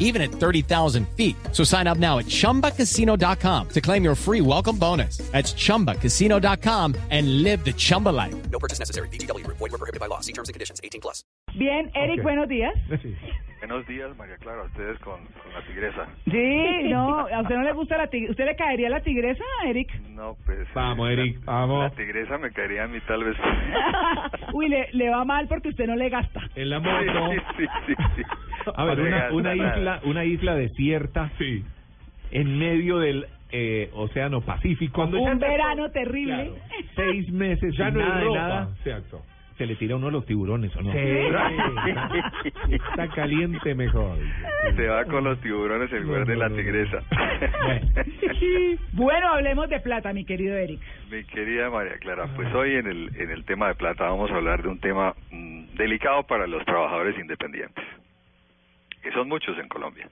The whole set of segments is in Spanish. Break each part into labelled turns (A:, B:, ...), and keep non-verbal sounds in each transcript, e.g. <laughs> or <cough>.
A: even at 30,000 feet. So sign up now at chumbacasino.com to claim your free welcome bonus. That's chumbacasino.com and live the Chumba life.
B: No purchase necessary. BGW. Void were prohibited by law. See terms and conditions. 18 plus.
C: Bien, Eric,
D: Ok.
C: buenos días.
D: Sí. <laughs>
E: Buenos días, María Clara, ustedes con, con la tigresa.
C: Sí, no, ¿a usted no le gusta la tigresa? ¿Usted le caería la tigresa, Eric?
E: No, pues...
D: Vamos,
E: eh, la-
D: Eric, vamos.
E: La tigresa me caería a mí tal vez. <laughs>
C: Uy, le, le va mal porque usted no le gasta.
D: En la <laughs>
E: Sí, sí, sí, sí. <laughs>
D: A ver, una, isla, una isla desierta en medio del eh, Océano Pacífico.
C: Un verano terrible.
D: Seis meses
F: Ya
D: sin
F: no hay
D: nada de
F: ropa.
D: nada.
F: Exacto.
D: Se le tira uno a los tiburones, ¿o no?
F: Sí.
D: Está caliente mejor.
E: Se va con los tiburones en lugar de la tigresa. <laughs>
C: Bueno, hablemos de plata, mi querido Eric.
E: Mi querida María Clara, pues hoy en el, en el tema de plata vamos a hablar de un tema mm, delicado para los trabajadores independientes, que son muchos en Colombia.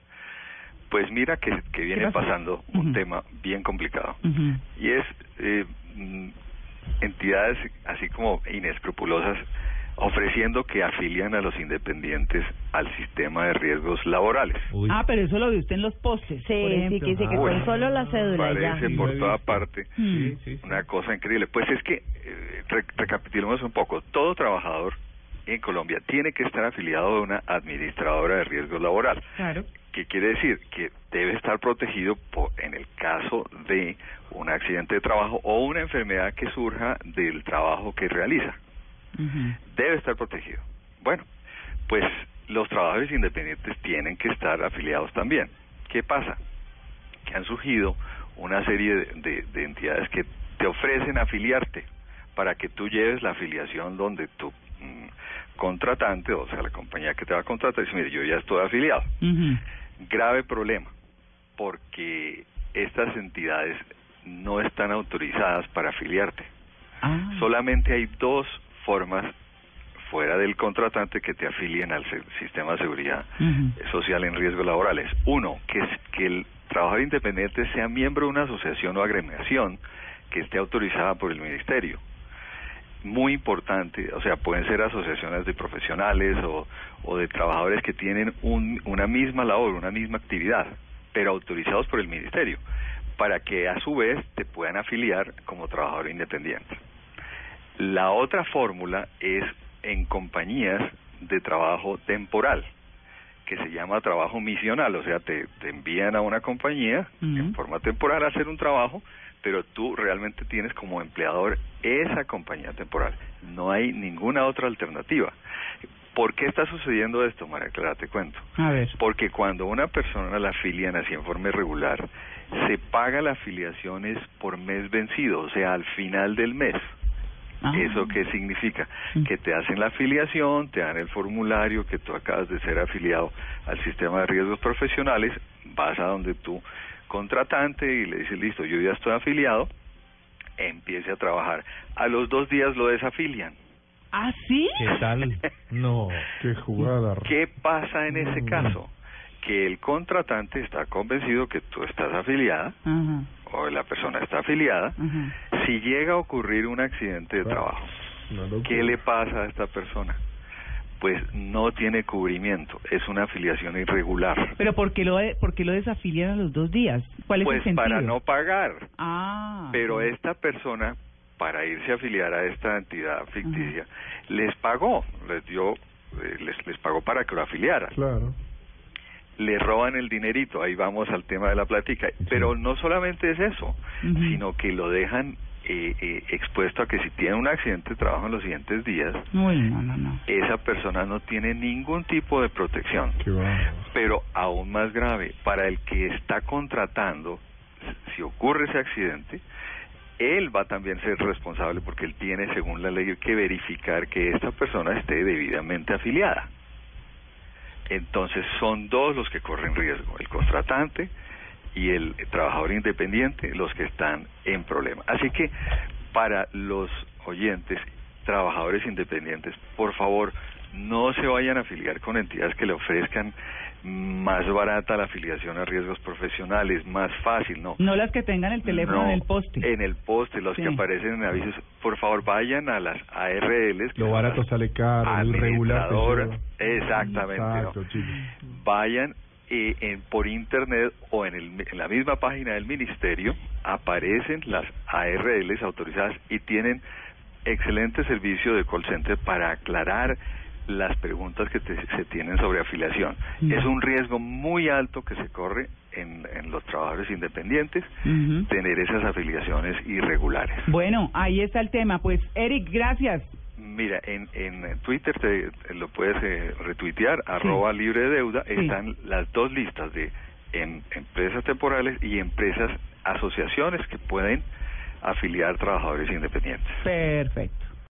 E: Pues mira que, que viene pasando un tema bien complicado. y es eh, mm, entidades así como inescrupulosas ofreciendo que afilian a los independientes al sistema de riesgos laborales.
D: Uy.
C: Ah, pero eso lo vio usted en los postes.
G: Sí,
C: por
G: sí,
C: ejemplo.
G: que dice que
E: Uy.
G: con solo la cédula ya.
E: Parece
D: Sí,
E: por toda parte
C: Mm.
D: Sí, sí, sí.
E: una cosa increíble. Pues es que, eh, re- recapitulemos un poco, todo trabajador en Colombia tiene que estar afiliado a una administradora de riesgos laboral.
C: Claro.
E: ¿Qué quiere decir? Que debe estar protegido por, en el caso de un accidente de trabajo o una enfermedad que surja del trabajo que realiza. Debe estar protegido. Bueno, pues los trabajadores independientes tienen que estar afiliados también. ¿Qué pasa? Que han surgido una serie de, de- de entidades que te ofrecen afiliarte para que tú lleves la afiliación donde mm, contratante, o sea, la compañía que te va a contratar, dice, mire, yo ya estoy afiliado grave problema porque estas entidades no están autorizadas para afiliarte.
C: Ah.
E: Solamente hay dos formas fuera del contratante que te afilien al sistema de seguridad social en riesgos laborales. Uno, que, es, que el trabajador independiente sea miembro de una asociación o agremiación que esté autorizada por el ministerio. Muy importante, o sea, pueden ser asociaciones de profesionales o, o de trabajadores que tienen un- una misma labor, una misma actividad, pero autorizados por el ministerio, para que a su vez te puedan afiliar como trabajador independiente. La otra fórmula es en compañías de trabajo temporal, que se llama trabajo misional, o sea, te, te envían a una compañía en forma temporal a hacer un trabajo, pero tú realmente tienes como empleador esa compañía temporal. No hay ninguna otra alternativa. ¿Por qué está sucediendo esto, María Clara? Te cuento.
C: A ver.
E: Porque cuando una persona la afilian así en forma irregular, se paga la afiliación es por mes vencido, o sea, al final del mes.
C: Ah.
E: ¿Eso qué significa?
C: Mm.
E: Que te hacen la afiliación, te dan el formulario, que tú acabas de ser afiliado al sistema de riesgos profesionales, vas a donde tu contratante y le dices, listo, yo ya estoy afiliado, empiece a trabajar. A los dos días lo desafilian.
C: ¿Ah, sí?
D: ¿Qué tal? No. <laughs>
F: Qué jugada.
E: ¿Qué pasa en ese caso? Que el contratante está convencido que tú estás afiliada o la persona está afiliada. Si llega a ocurrir un accidente de trabajo,
F: Una locura.
E: ¿qué le pasa a esta persona? Pues no tiene cubrimiento, es una afiliación irregular.
C: Pero ¿por qué lo, de- por qué lo desafilian a los dos días? ¿Cuál es
E: Pues
C: el sentido?
E: para no pagar.
C: Ah.
E: Pero esta persona, para irse a afiliar a esta entidad ficticia, les pagó, les dio, eh, les, les pagó para que lo afiliaran.
F: Claro.
E: le roban el dinerito, ahí vamos al tema de la plática. Pero no solamente es eso, sino que lo dejan eh, eh, expuesto a que si tiene un accidente de trabajo en los siguientes días,
C: Uy, no, no, no.
E: esa persona no tiene ningún tipo de protección. Pero aún más grave, para el que está contratando, si ocurre ese accidente, él va también a ser responsable porque él tiene, según la ley, que verificar que esta persona esté debidamente afiliada. Entonces son dos los que corren riesgo, el contratante y el trabajador independiente, los que están en problema. Así que para los oyentes, trabajadores independientes, por favor, no se vayan a afiliar con entidades que le ofrezcan más barata la afiliación a riesgos profesionales, más fácil, no.
C: No las que tengan el teléfono
E: No,
C: en el poste.
E: En el poste, los
C: Sí.
E: que aparecen en avisos. Por favor, vayan a las ARLs. que
D: Lo barato sale caro, el regular. pues,
E: Exactamente. Vayan eh, en, por internet o en, el, en la misma página del ministerio, aparecen las ARLs autorizadas y tienen excelente servicio de call center para aclarar las preguntas que te- se tienen sobre afiliación.
C: Mm.
E: Es un riesgo muy alto que se corre en, en los trabajadores independientes tener esas afiliaciones irregulares.
C: Bueno, ahí está el tema. Pues, Eric, gracias.
E: Mira, en, en Twitter te, lo puedes eh, retuitear, arroba libre de deuda,
C: Sí.
E: están las dos listas de en, empresas temporales y empresas, asociaciones que pueden afiliar trabajadores independientes.
C: Perfecto.